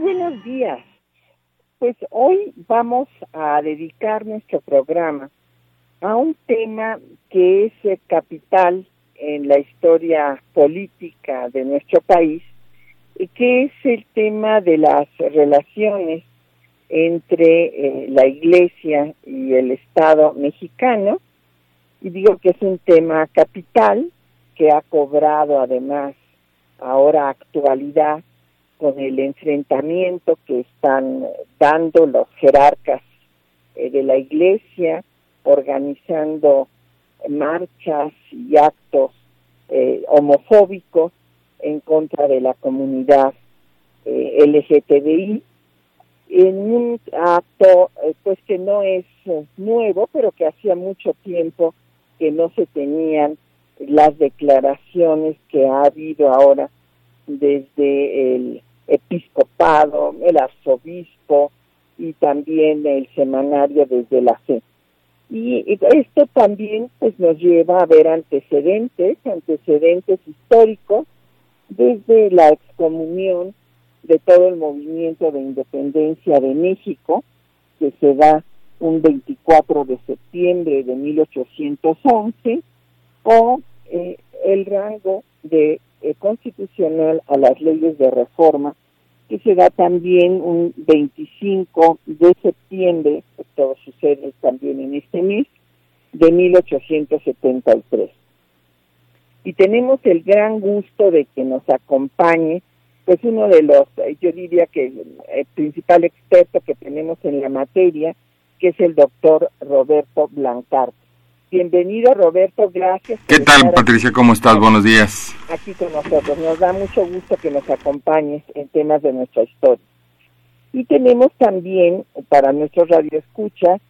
Buenos días. Pues hoy vamos a dedicar nuestro programa a un tema que es eh, capital en la historia política de nuestro país, y que es el tema de las relaciones entre eh, la Iglesia y el Estado mexicano. Y digo que es un tema capital que ha cobrado además ahora actualidad con el enfrentamiento que están dando los jerarcas eh, de la Iglesia, organizando marchas y actos eh, homofóbicos en contra de la comunidad eh, LGTBI en un acto eh, pues que no es nuevo pero que hacía mucho tiempo que no se tenían las declaraciones que ha habido ahora desde el episcopado, el arzobispo y también el semanario desde la fe. Y esto también pues nos lleva a ver antecedentes, antecedentes históricos desde la excomunión de todo el movimiento de independencia de México, que se da un 24 de septiembre de 1811, o eh, el rango de eh, constitucional a las leyes de reforma, que se da también un 25 de septiembre, todo sucede también en este mes, de 1873. Y tenemos el gran gusto de que nos acompañe pues uno de los, yo diría que el principal experto que tenemos en la materia, que es el doctor Roberto Blancart. Bienvenido Roberto, gracias. ¿Qué tal Patricia? ¿Cómo estás? Buenos días. Aquí con nosotros. Nos da mucho gusto que nos acompañes en temas de nuestra historia. Y tenemos también para nuestros radioescuchas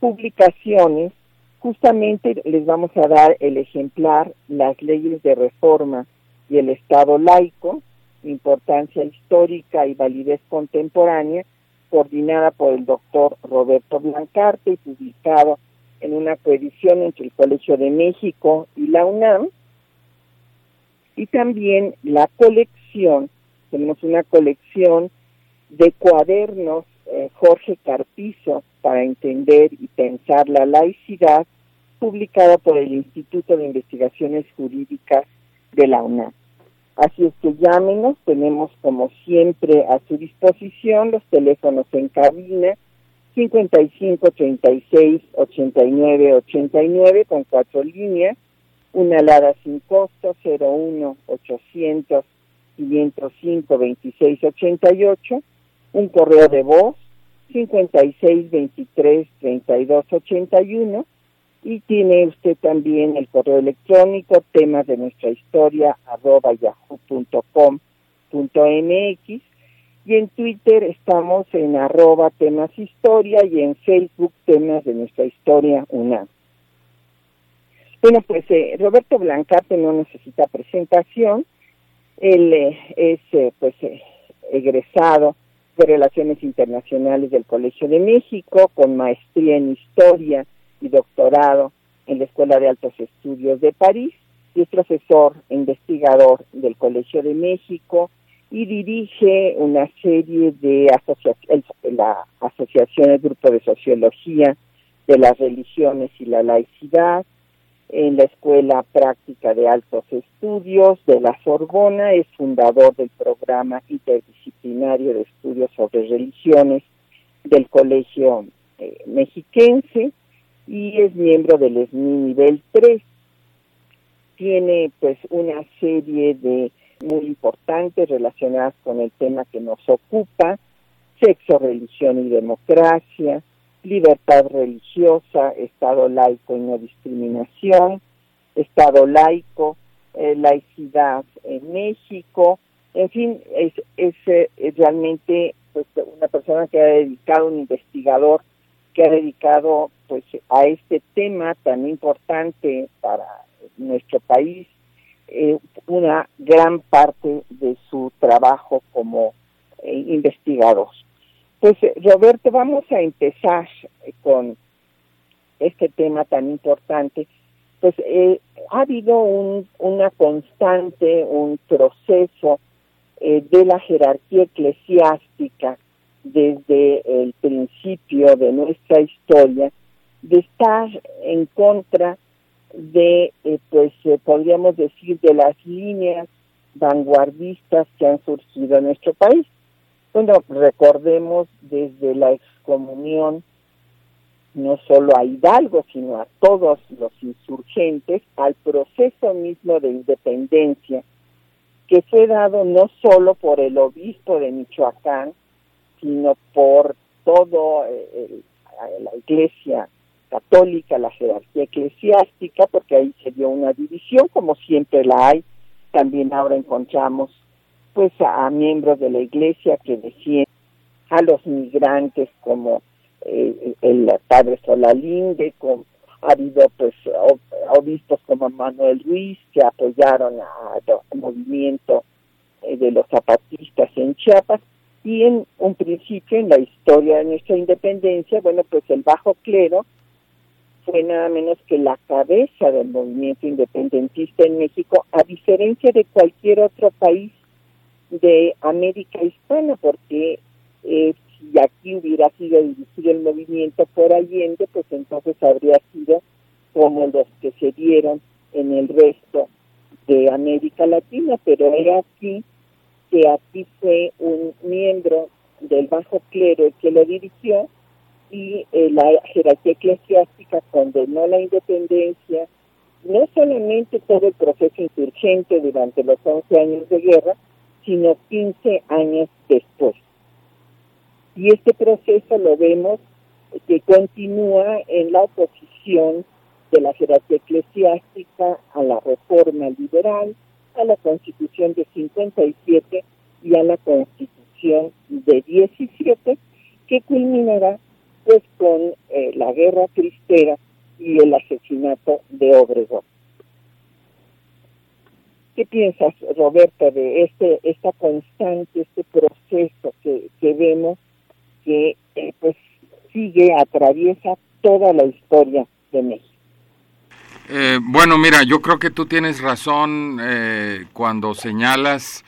publicaciones. Justamente les vamos a dar el ejemplar, las leyes de reforma y el Estado laico, importancia histórica y validez contemporánea, coordinada por el doctor Roberto Blancarte y publicado en una coedición entre el Colegio de México y la UNAM. Y también la colección, tenemos una colección de cuadernos eh, Jorge Carpizo para entender y pensar la laicidad, publicada por el Instituto de Investigaciones Jurídicas de la UNAM. Así es que llámenos, tenemos como siempre a su disposición los teléfonos en cabina 55 36 89 89 con cuatro líneas, una alada sin costo 01 800 505 26 88, un correo de voz 56 23 32 81 y tiene usted también el correo electrónico temas de nuestra historia arroba yahoo.com.mx y en Twitter estamos en arroba temas historia y en Facebook temas de nuestra historia UNAM. Bueno, pues eh, Roberto Blancarte no necesita presentación, él eh, es eh, pues egresado de Relaciones Internacionales del Colegio de México con maestría en Historia y doctorado en la Escuela de Altos Estudios de París y es profesor e investigador del Colegio de México y dirige una serie de asociaciones, la Asociación del Grupo de Sociología de las Religiones y la Laicidad, en la Escuela Práctica de Altos Estudios de la Sorbona, es fundador del programa interdisciplinario de estudios sobre religiones del Colegio eh, Mexiquense y es miembro del SNI nivel 3. Tiene pues una serie de muy importantes relacionadas con el tema que nos ocupa, sexo, religión y democracia, libertad religiosa, Estado laico y no discriminación, Estado laico, eh, laicidad en México, en fin, es, es, es realmente pues, una persona que ha dedicado, un investigador que ha dedicado pues a este tema tan importante para nuestro país eh, una gran parte de su trabajo como eh, investigador. Pues Roberto, vamos a empezar con este tema tan importante. Pues eh, ha habido un, una constante, un proceso de la jerarquía eclesiástica desde el principio de nuestra historia de estar en contra de, eh, pues eh, podríamos decir, de las líneas vanguardistas que han surgido en nuestro país. Bueno, recordemos desde la excomunión no solo a Hidalgo, sino a todos los insurgentes, al proceso mismo de independencia que fue dado no solo por el obispo de Michoacán, sino por todo eh, la iglesia católica, la jerarquía eclesiástica, porque ahí se dio una división, como siempre la hay. También ahora encontramos pues a, miembros de la iglesia que defienden a los migrantes como eh, el padre Solalinde, con, ha habido pues obispos como Manuel Ruiz que apoyaron al movimiento eh, de los zapatistas en Chiapas. Y en un principio en la historia de nuestra independencia, bueno, pues el bajo clero fue nada menos que la cabeza del movimiento independentista en México, a diferencia de cualquier otro país de América Hispana, porque eh, si aquí hubiera sido dirigido el movimiento por Allende, pues entonces habría sido como los que se dieron en el resto de América Latina, pero era aquí que aquí fue un miembro del bajo clero el que lo dirigió y eh, la jerarquía eclesiástica condenó la independencia, no solamente todo el proceso insurgente durante los 11 años de guerra, sino 15 años después. Y este proceso lo vemos que continúa en la oposición de la jerarquía eclesiástica a la reforma liberal, a la Constitución de 57 y a la Constitución de 17, que culminará pues con eh, la guerra cristera y el asesinato de Obregón. ¿Qué piensas, Roberto, de este esta constante, este proceso que, que vemos que eh, pues sigue, atraviesa toda la historia de México? Eh, bueno, mira, yo creo que tú tienes razón eh, cuando señalas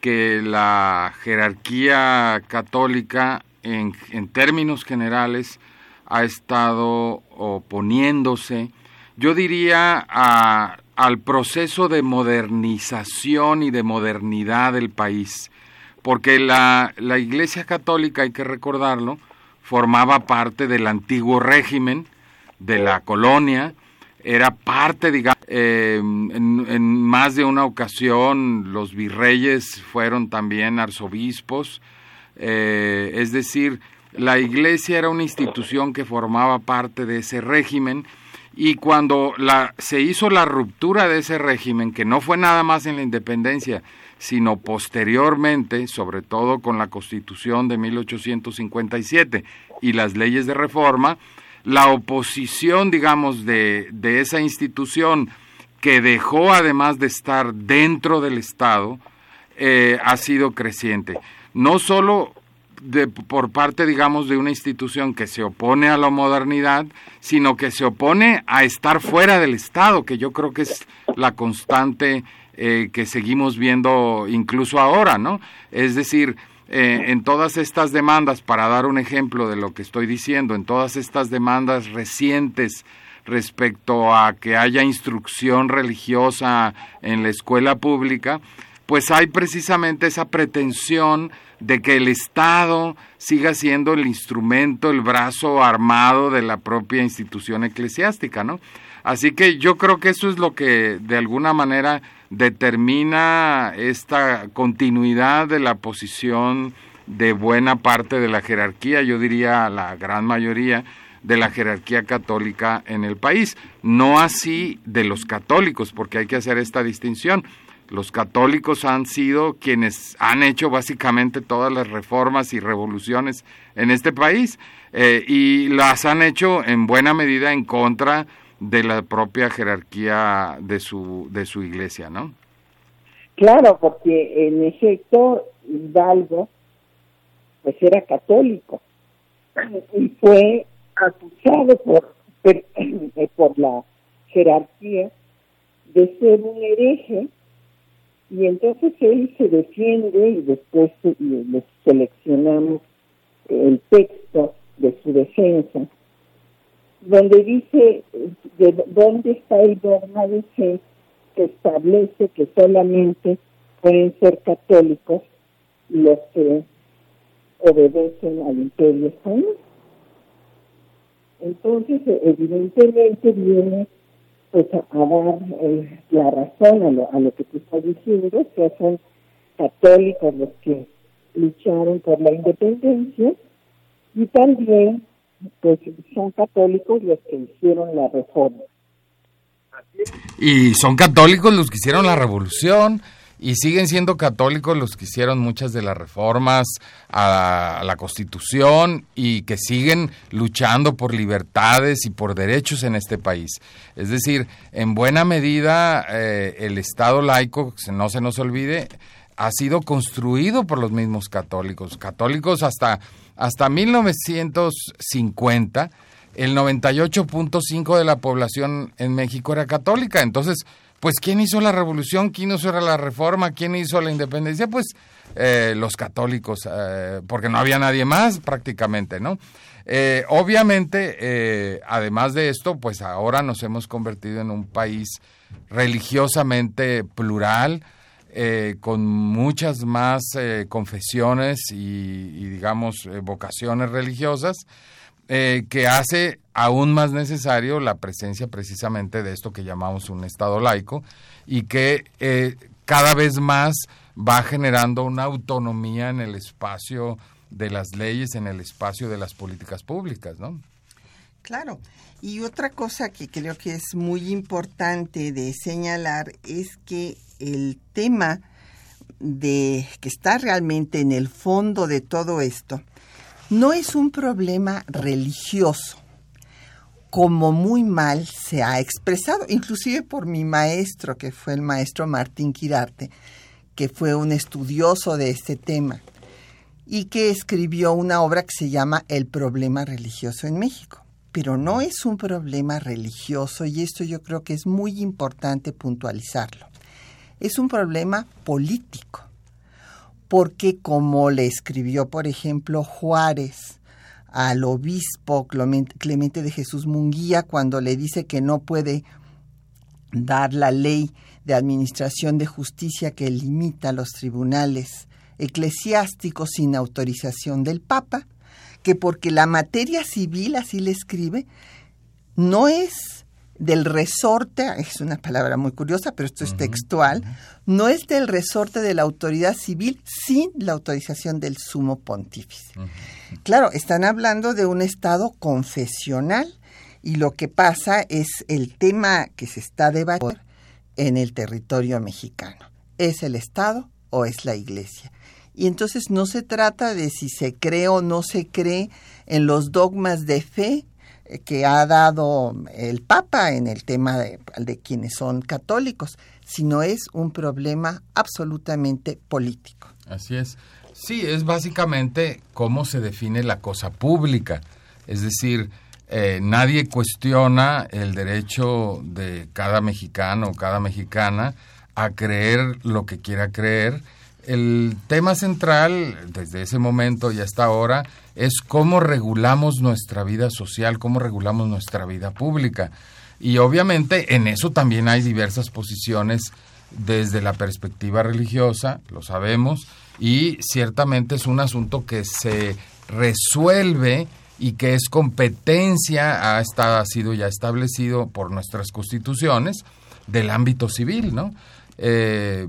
que la jerarquía católica en, en, términos generales ha estado oponiéndose, yo diría, a, al proceso de modernización y de modernidad del país, porque la, la Iglesia Católica, hay que recordarlo, formaba parte del antiguo régimen de la colonia, era parte, digamos, eh, en, más de una ocasión los virreyes fueron también arzobispos, eh, es decir, la iglesia era una institución que formaba parte de ese régimen y cuando la, se hizo la ruptura de ese régimen, que no fue nada más en la independencia, sino posteriormente, sobre todo con la constitución de 1857 y las leyes de reforma, la oposición, digamos, de, de esa institución que dejó además de estar dentro del Estado, eh, ha sido creciente. No solo de, por parte, digamos, de una institución que se opone a la modernidad, sino que se opone a estar fuera del Estado, que yo creo que es la constante eh, que seguimos viendo incluso ahora, ¿no? Es decir, eh, en todas estas demandas, para dar un ejemplo de lo que estoy diciendo, en todas estas demandas recientes respecto a que haya instrucción religiosa en la escuela pública, pues hay precisamente esa pretensión de que el Estado siga siendo el instrumento, el brazo armado de la propia institución eclesiástica, ¿no? Así que yo creo que eso es lo que de alguna manera determina esta continuidad de la posición de buena parte de la jerarquía, yo diría la gran mayoría de la jerarquía católica en el país. No así de los católicos, porque hay que hacer esta distinción. Los católicos han sido quienes han hecho básicamente todas las reformas y revoluciones en este país eh, y las han hecho en buena medida en contra de la propia jerarquía de su, de su iglesia, ¿no? Claro, porque en efecto Hidalgo pues era católico y fue acusado por, por la jerarquía de ser un hereje y entonces él se defiende y después le seleccionamos el texto de su defensa, donde dice de dónde está el dogma de fe que establece que solamente pueden ser católicos los que obedecen al imperio español. Entonces, evidentemente viene pues a, dar eh, la razón a lo, a lo que tú estás diciendo, que son católicos los que lucharon por la independencia y también pues son católicos los que hicieron la reforma. Y son católicos los que hicieron la revolución, y siguen siendo católicos los que hicieron muchas de las reformas a la, Constitución y que siguen luchando por libertades y por derechos en este país. Es decir, en buena medida eh, el Estado laico, no se nos olvide, ha sido construido por los mismos católicos. Católicos hasta, hasta 1950 el 98.5 de la población en México era católica. Entonces, pues ¿quién hizo la revolución? ¿Quién hizo la reforma? ¿Quién hizo la independencia? Pues eh, los católicos, eh, porque no había nadie más prácticamente, ¿no? Eh, obviamente, además de esto, pues ahora nos hemos convertido en un país religiosamente plural, con muchas más confesiones y, digamos, vocaciones religiosas. Que hace aún más necesario la presencia precisamente de esto que llamamos un Estado laico y que eh, cada vez más va generando una autonomía en el espacio de las leyes, en el espacio de las políticas públicas, ¿no? Claro. Y otra cosa que creo que es muy importante de señalar es que el tema de que está realmente en el fondo de todo esto no es un problema religioso, como muy mal se ha expresado, inclusive por mi maestro, que fue el maestro Martín Quirarte, que fue un estudioso de este tema y que escribió una obra que se llama El problema religioso en México. Pero no es un problema religioso y esto yo creo que es muy importante puntualizarlo. Es un problema político porque como le escribió, por ejemplo, Juárez al obispo Clemente de Jesús Munguía cuando le dice que no puede dar la ley de administración de justicia que limita los tribunales eclesiásticos sin autorización del Papa, que porque la materia civil, así le escribe, no es del resorte, es una palabra muy curiosa, pero esto es textual, no es del resorte de la autoridad civil sin la autorización del sumo pontífice. Claro, están hablando de un Estado confesional y lo que pasa es el tema que se está debatiendo en el territorio mexicano. ¿Es el Estado o es la Iglesia? Y entonces no se trata de si se cree o no se cree en los dogmas de fe que ha dado el Papa en el tema de, quienes son católicos, sino es un problema absolutamente político. Así es. Sí, es básicamente cómo se define la cosa pública. Es decir, eh, nadie cuestiona el derecho de cada mexicano o cada mexicana a creer lo que quiera creer. El tema central, desde ese momento y hasta ahora, es cómo regulamos nuestra vida social, cómo regulamos nuestra vida pública. Y obviamente en eso también hay diversas posiciones desde la perspectiva religiosa, lo sabemos, y ciertamente es un asunto que se resuelve y que es competencia, ha, estado, ha sido ya establecido por nuestras constituciones, del ámbito civil, ¿no? Eh,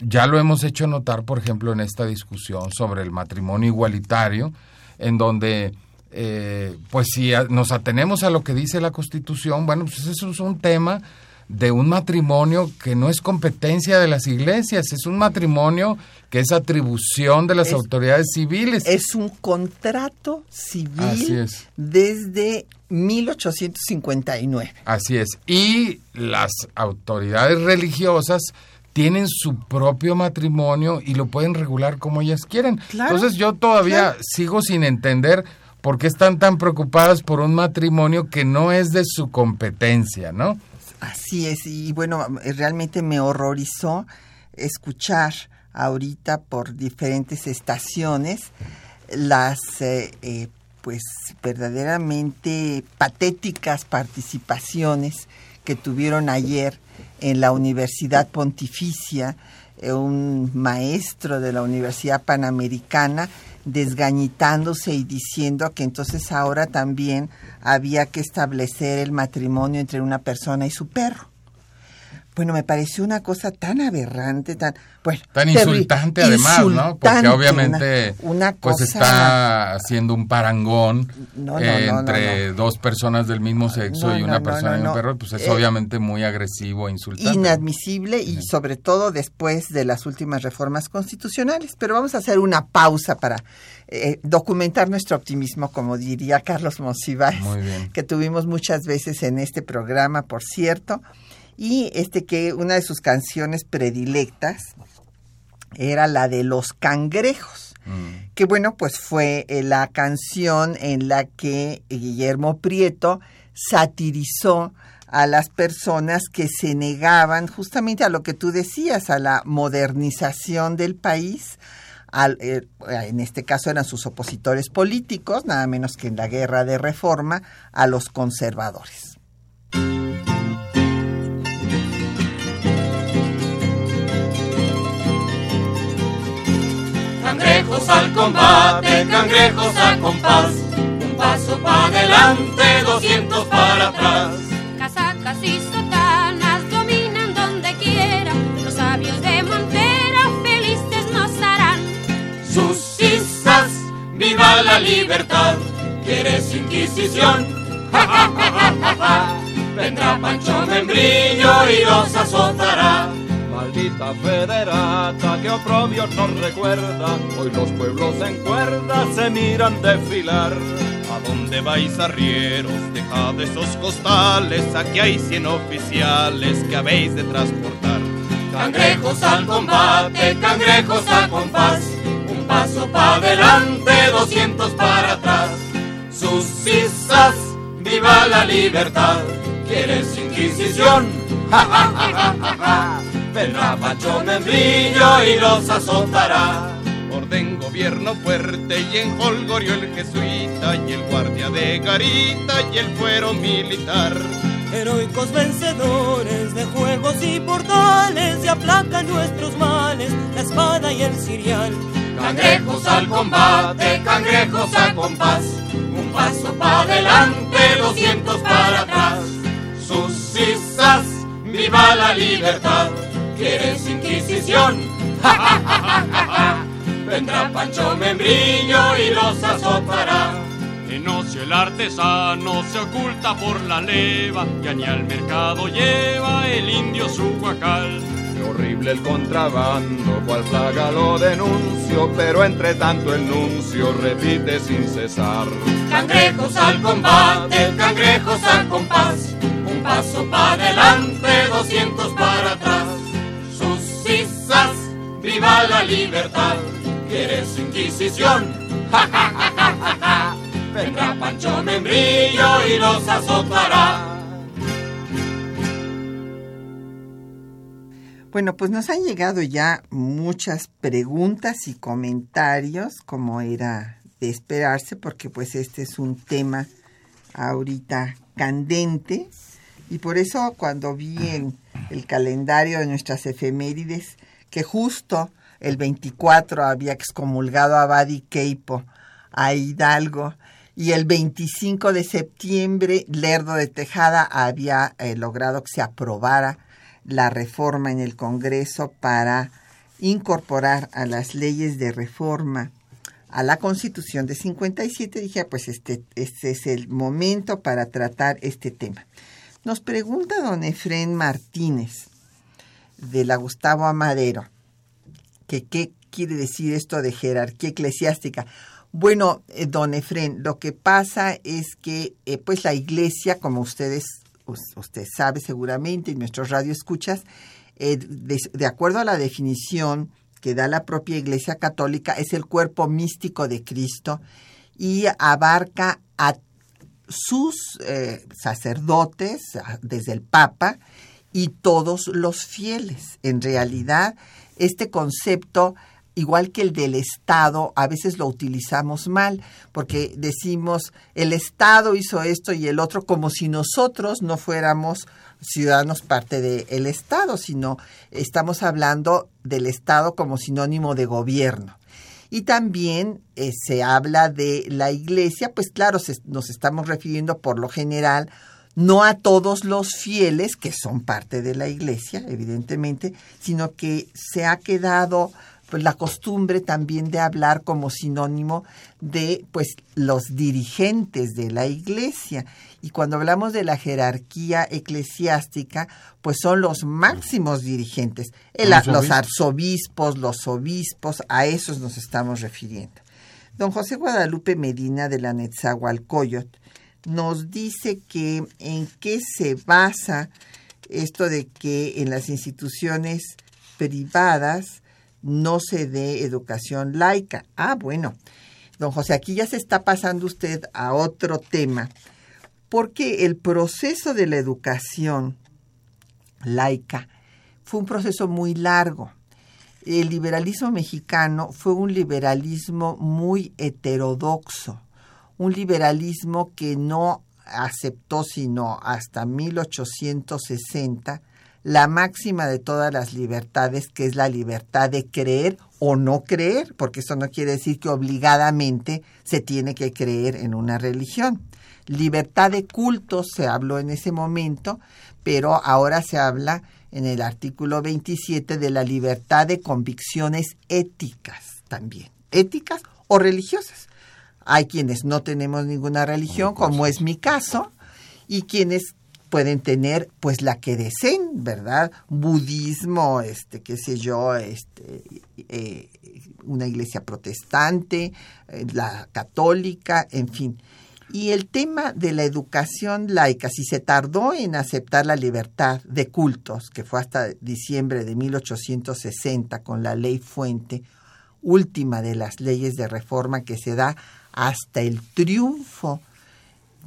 ya lo hemos hecho notar, por ejemplo, en esta discusión sobre el matrimonio igualitario, en donde eh, pues si nos atenemos a lo que dice la Constitución, bueno, pues eso es un tema de un matrimonio que no es competencia de las iglesias, es un matrimonio que es atribución de las autoridades civiles. Es un contrato civil desde 1859. Así es. Y las autoridades religiosas tienen su propio matrimonio y lo pueden regular como ellas quieren. Entonces yo todavía sigo sin entender por qué están tan preocupadas por un matrimonio que no es de su competencia, ¿no? Así es, y bueno, realmente me horrorizó escuchar ahorita por diferentes estaciones las eh, eh, pues verdaderamente patéticas participaciones que tuvieron ayer en la Universidad Pontificia, eh, un maestro de la Universidad Panamericana desgañitándose y diciendo que entonces ahora también había que establecer el matrimonio entre una persona y su perro. Bueno, me pareció una cosa tan aberrante, tan bueno, tan insultante además, ¿no? Porque obviamente una, pues está haciendo un parangón entre dos personas del mismo sexo y una persona y un perro, pues es eh, obviamente muy agresivo e insultante. Inadmisible y sobre todo después de las últimas reformas constitucionales. Pero vamos a hacer una pausa para eh, documentar nuestro optimismo, como diría Carlos Monsiváis, que tuvimos muchas veces en este programa, por cierto y este que una de sus canciones predilectas era la de los cangrejos, mm. que bueno, pues fue eh, la canción en la que Guillermo Prieto satirizó a las personas que se negaban justamente a lo que tú decías, a la modernización del país. Eh, en este caso eran sus opositores políticos, nada menos que en la guerra de reforma, a los conservadores. Al combate, cangrejos a compás, un paso para adelante, doscientos para atrás. Casacas y sotanas dominan donde quiera, los sabios de Montera felices nos harán. Sus cisas, viva la libertad, quieres inquisición, Vendrá Pancho Membrillo y los azotará. Maldita federata que oprobio nos recuerda, hoy los pueblos en cuerda se miran desfilar. ¿A dónde vais arrieros? Dejad esos costales, aquí hay cien oficiales que habéis de transportar. Cangrejos al combate, cangrejos a compás, un paso para adelante, doscientos para atrás. Sus cisas, viva la libertad, ¿quieres inquisición? ¡Ja, ja, ja, ja, ja! vendrá Pancho Membrillo y los azotará. Orden gobierno fuerte y en Holgorio el jesuita y el guardia de garita y el fuero militar. Heroicos vencedores de juegos y portales y aplacan nuestros males, la espada y el cirial. Cangrejos al combate, cangrejos a compás, un paso para adelante, doscientos para atrás. Sus cisas, viva la libertad ¿Quieres inquisición? Vendrá Pancho Membrillo y los azotará. En ocio el artesano se oculta por la leva, ya ni al mercado lleva el indio su guacal. Qué horrible el contrabando, cual plaga lo denuncio, pero entre tanto el nuncio repite sin cesar. Cangrejos al combate, cangrejos al compás, paso para adelante, doscientos para atrás viva la libertad. ¿Quieres inquisición? ¡Ja, Vendrá Pancho Membrillo y los azotará. Bueno, pues nos han llegado ya muchas preguntas y comentarios, como era de esperarse, porque pues este es un tema ahorita candente. Y por eso cuando vi en el calendario de nuestras efemérides que justo el 24 había excomulgado a Badi Keipo a Hidalgo y el 25 de septiembre Lerdo de Tejada había eh, logrado que se aprobara la reforma en el Congreso para incorporar a las leyes de reforma a la Constitución de 57, dije, ah, pues este, este es el momento para tratar este tema. Nos pregunta don Efrén Martínez, de la Gustavo Amadero, que qué quiere decir esto de jerarquía eclesiástica. Bueno, eh, don Efrén, lo que pasa es que eh, pues la iglesia, como ustedes, usted sabe seguramente, y nuestros radioescuchas, eh, de acuerdo a la definición que da la propia Iglesia Católica es el cuerpo místico de Cristo y abarca a sus eh, sacerdotes, desde el Papa, y todos los fieles. En realidad, este concepto, igual que el del Estado, a veces lo utilizamos mal, porque decimos, el Estado hizo esto y el otro, como si nosotros no fuéramos ciudadanos parte del Estado, sino estamos hablando del Estado como sinónimo de gobierno. Y también eh, se habla de la iglesia, pues claro, nos estamos refiriendo por lo general no a todos los fieles que son parte de la iglesia, evidentemente, sino que se ha quedado pues la costumbre también de hablar como sinónimo de pues los dirigentes de la iglesia. Y cuando hablamos de la jerarquía eclesiástica pues son los máximos dirigentes. Los arzobispos. los obispos a esos nos estamos refiriendo. Don José Guadalupe Medina de la Netzahualcoyot nos dice que en qué se basa esto de que en las instituciones privadas no se dé educación laica. Ah, bueno, don José, aquí ya se está pasando usted a otro tema, porque el proceso de la educación laica fue un proceso muy largo. El liberalismo mexicano fue un liberalismo muy heterodoxo, un liberalismo que no aceptó sino hasta 1860 la máxima de todas las libertades, que es la libertad de creer o no creer, porque eso no quiere decir que obligadamente se tiene que creer en una religión. Libertad de culto se habló en ese momento, pero ahora se habla en el artículo 27 de la libertad de convicciones éticas también, éticas o religiosas. Hay quienes no tenemos ninguna religión, como es mi caso, y quienes pueden tener pues la que deseen, ¿verdad? Budismo, este, qué sé yo, este, eh, una iglesia protestante, eh, la católica, en fin. Y el tema de la educación laica, si se tardó en aceptar la libertad de cultos, que fue hasta diciembre de 1860 con la ley Fuente, última de las leyes de reforma que se da hasta el triunfo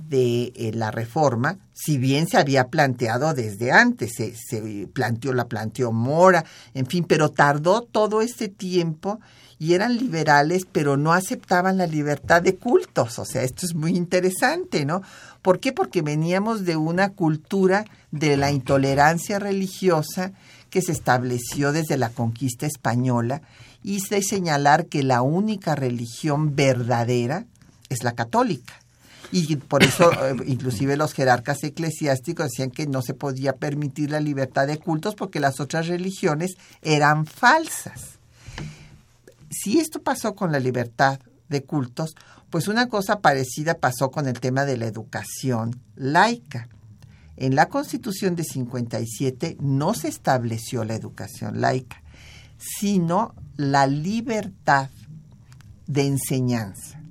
de eh, la reforma, si bien se había planteado desde antes, se, planteó, la planteó Mora, en fin, pero tardó todo este tiempo y eran liberales, pero no aceptaban la libertad de cultos. O sea, esto es muy interesante, ¿no? ¿Por qué? Porque veníamos de una cultura de la intolerancia religiosa que se estableció desde la conquista española y de señalar que la única religión verdadera es la católica y por eso eh, inclusive los jerarcas eclesiásticos decían que no se podía permitir la libertad de cultos porque las otras religiones eran falsas. Si esto pasó con la libertad de cultos, pues una cosa parecida pasó con el tema de la educación laica. En la Constitución de 57 no se estableció la educación laica, sino la libertad de enseñanza.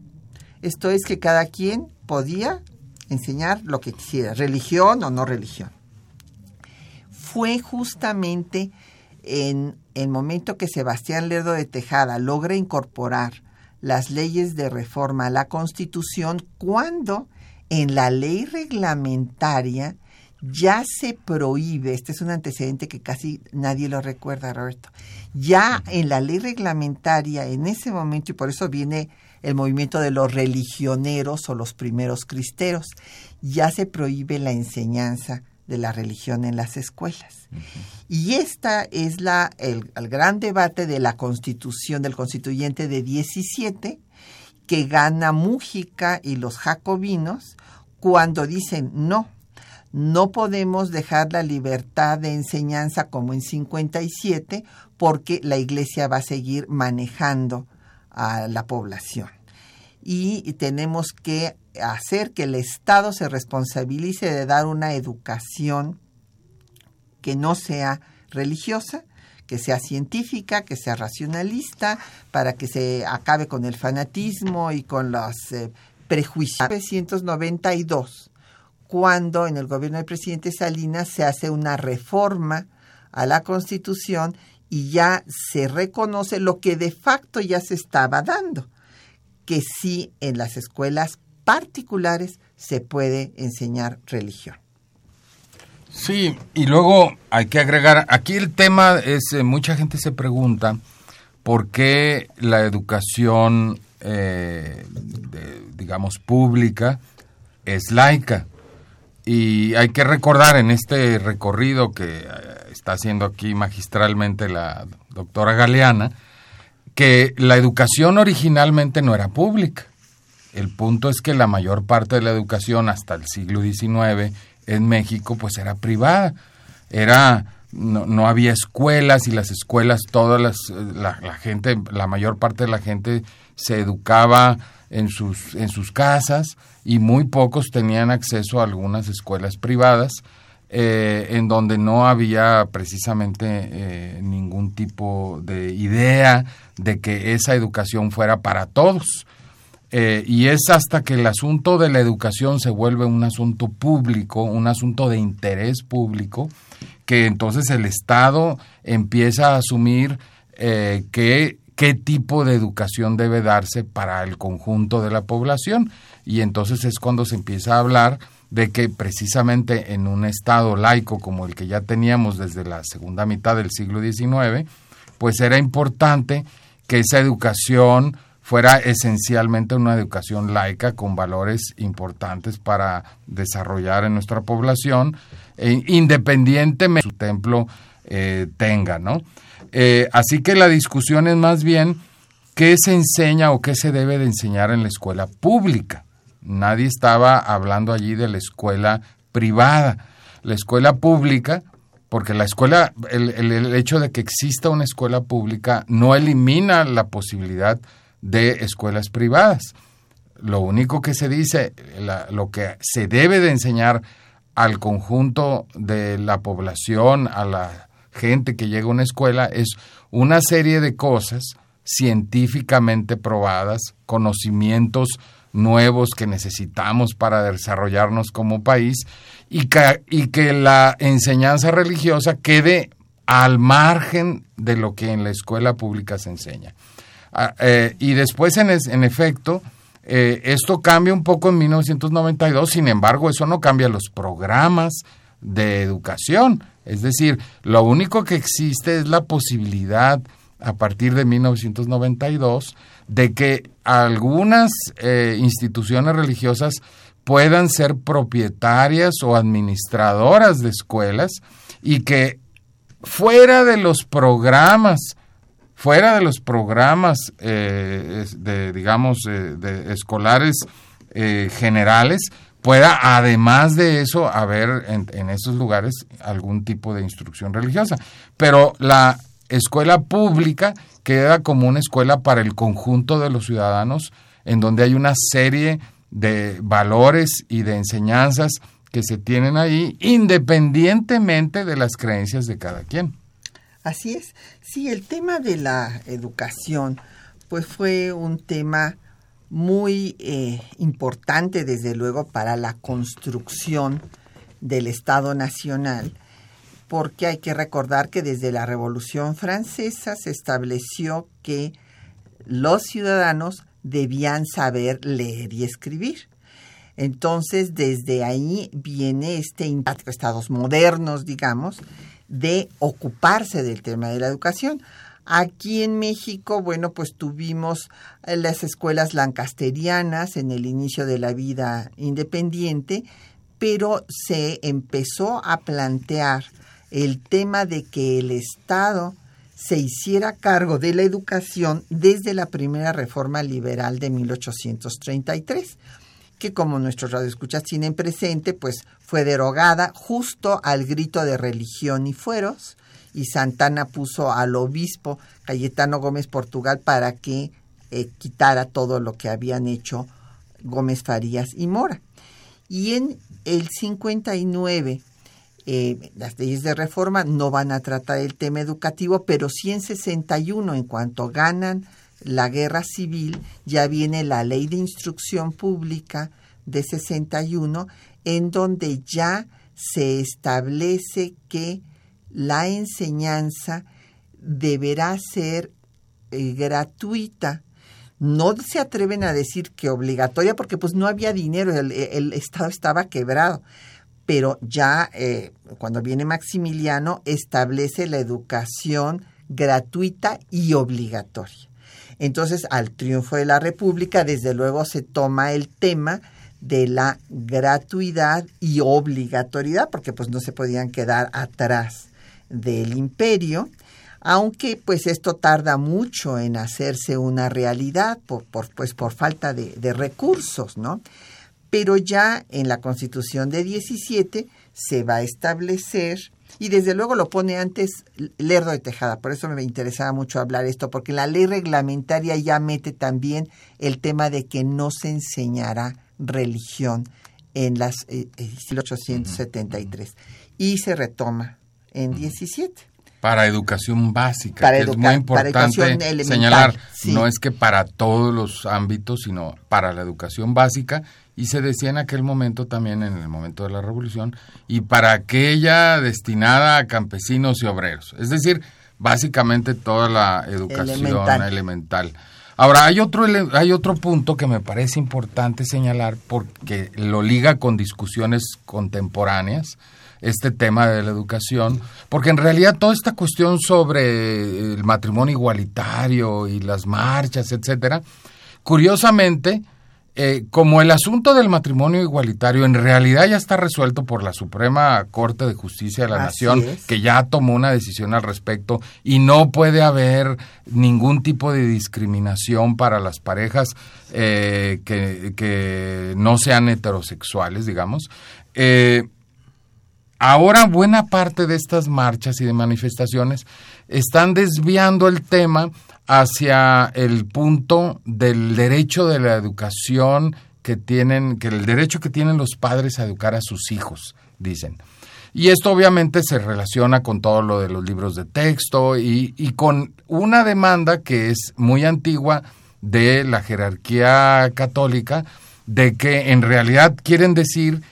Esto es que cada quien podía enseñar lo que quisiera, religión o no religión. Fue justamente en el momento que Sebastián Lerdo de Tejada logra incorporar las leyes de reforma a la Constitución cuando en la ley reglamentaria ya se prohíbe, este es un antecedente que casi nadie lo recuerda, Roberto, ya en la ley reglamentaria en ese momento, y por eso viene el movimiento de los religioneros o los primeros cristeros. Ya se prohíbe la enseñanza de la religión en las escuelas. Y esta es la, el, el, gran debate de la constitución del constituyente de 17 que gana Mújica y los jacobinos cuando dicen no, no podemos dejar la libertad de enseñanza como en 57 porque la iglesia va a seguir manejando a la población. Y tenemos que hacer que el Estado se responsabilice de dar una educación que no sea religiosa, que sea científica, que sea racionalista, para que se acabe con el fanatismo y con los eh, prejuicios. 1992, cuando en el gobierno del presidente Salinas se hace una reforma a la Constitución y ya se reconoce lo que de facto ya se estaba dando, que sí en las escuelas particulares se puede enseñar religión. Sí, y luego hay que agregar, aquí el tema es, eh, mucha gente se pregunta por qué la educación, eh, digamos, pública es laica. Y hay que recordar en este recorrido que eh, está haciendo aquí magistralmente la doctora Galeana, que la educación originalmente no era pública. El punto es que la mayor parte de la educación hasta el siglo XIX en México pues era privada. Era no, no había escuelas y las escuelas todas las la, gente la mayor parte de la gente se educaba en sus en sus casas y muy pocos tenían acceso a algunas escuelas privadas eh, en donde no había precisamente eh, ningún tipo de idea de que esa educación fuera para todos eh, y es hasta que el asunto de la educación se vuelve un asunto público, un asunto de interés público, que entonces el Estado empieza a asumir eh, qué tipo de educación debe darse para el conjunto de la población. Y entonces es cuando se empieza a hablar de que precisamente en un Estado laico como el que ya teníamos desde la segunda mitad del siglo XIX, pues era importante que esa educación fuera esencialmente una educación laica con valores importantes para desarrollar en nuestra población, e independientemente de su templo eh, tenga, ¿no? Eh, así que la discusión es más bien qué se enseña o qué se debe de enseñar en la escuela pública. Nadie estaba hablando allí de la escuela privada. La escuela pública, porque la escuela, el, hecho de que exista una escuela pública no elimina la posibilidad de escuelas privadas. Lo único que se dice, lo que se debe de enseñar al conjunto de la población, a la gente que llega a una escuela, es una serie de cosas científicamente probadas, conocimientos nuevos que necesitamos para desarrollarnos como país y que, la enseñanza religiosa quede al margen de lo que en la escuela pública se enseña. Ah, eh, y después, en, en efecto, eh, esto cambia un poco en 1992, sin embargo, eso no cambia los programas de educación. Es decir, lo único que existe es la posibilidad, a partir de 1992, de que algunas eh, instituciones religiosas puedan ser propietarias o administradoras de escuelas y que fuera de los programas fuera de los programas eh, de, digamos, eh, de escolares generales, pueda además de eso haber en, en, esos lugares algún tipo de instrucción religiosa. Pero la escuela pública queda como una escuela para el conjunto de los ciudadanos, en donde hay una serie de valores y de enseñanzas que se tienen ahí, independientemente de las creencias de cada quien. Así es. Sí, el tema de la educación, pues fue un tema muy eh, importante, desde luego, para la construcción del Estado Nacional, porque hay que recordar que desde la Revolución Francesa se estableció que los ciudadanos debían saber leer y escribir. Entonces, desde ahí viene este impacto, estados modernos, digamos, de ocuparse del tema de la educación. Aquí en México, bueno, pues tuvimos eh, las escuelas lancasterianas en el inicio de la vida independiente, pero se empezó a plantear el tema de que el Estado se hiciera cargo de la educación desde la primera reforma liberal de 1833 que como nuestros radioescuchas tienen presente, pues fue derogada justo al grito de religión y fueros, y Santana puso al obispo Cayetano Gómez Portugal para que eh, quitara todo lo que habían hecho Gómez Farías y Mora. Y en el 59, eh, las leyes de reforma no van a tratar el tema educativo, pero sí en 61, en cuanto ganan la guerra civil, ya viene la ley de instrucción pública de 61, en donde ya se establece que la enseñanza deberá ser eh, gratuita. No se atreven a decir que obligatoria porque pues no había dinero, el, el Estado estaba quebrado. Pero ya eh, cuando viene Maximiliano establece la educación gratuita y obligatoria. Entonces, al triunfo de la República, desde luego se toma el tema de la gratuidad y obligatoriedad, porque pues no se podían quedar atrás del imperio, aunque pues esto tarda mucho en hacerse una realidad por, pues por falta de, recursos, ¿no? Pero ya en la Constitución de 17 se va a establecer y desde luego lo pone antes Lerdo de Tejada, por eso me interesaba mucho hablar esto, porque la ley reglamentaria ya mete también el tema de que no se enseñará religión en las eh, 1873 y se retoma en 17. Para educación básica, para que es muy importante señalar, sí. no es que para todos los ámbitos, sino para la educación básica, y se decía en aquel momento también, en el momento de la revolución, y para aquella destinada a campesinos y obreros. Es decir, básicamente toda la educación elemental. elemental. Ahora, hay otro, hay otro punto que me parece importante señalar porque lo liga con discusiones contemporáneas, este tema de la educación, porque en realidad toda esta cuestión sobre el matrimonio igualitario y las marchas, etcétera, curiosamente, eh, como el asunto del matrimonio igualitario en realidad ya está resuelto por la Suprema Corte de Justicia de la Así Nación, es. que ya tomó una decisión al respecto y no puede haber ningún tipo de discriminación para las parejas eh, que, que, no sean heterosexuales, digamos. Eh, ahora buena parte de estas marchas y de manifestaciones están desviando el tema hacia el punto del derecho de la educación que tienen, que el derecho que tienen los padres a educar a sus hijos, dicen. Y esto obviamente se relaciona con todo lo de los libros de texto y, y con una demanda que es muy antigua de la jerarquía católica, de que en realidad quieren decir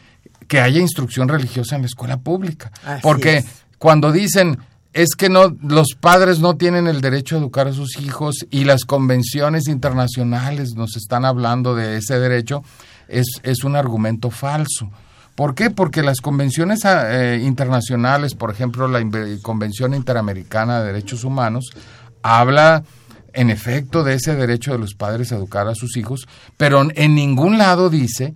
que haya instrucción religiosa en la escuela pública. Así Porque es. cuando dicen es que no los padres no tienen el derecho a educar a sus hijos y las convenciones internacionales nos están hablando de ese derecho, es, es un argumento falso. ¿Por qué? Porque las convenciones eh, internacionales, por ejemplo, la Convención Interamericana de Derechos Humanos, habla en efecto de ese derecho de los padres a educar a sus hijos, pero en ningún lado dice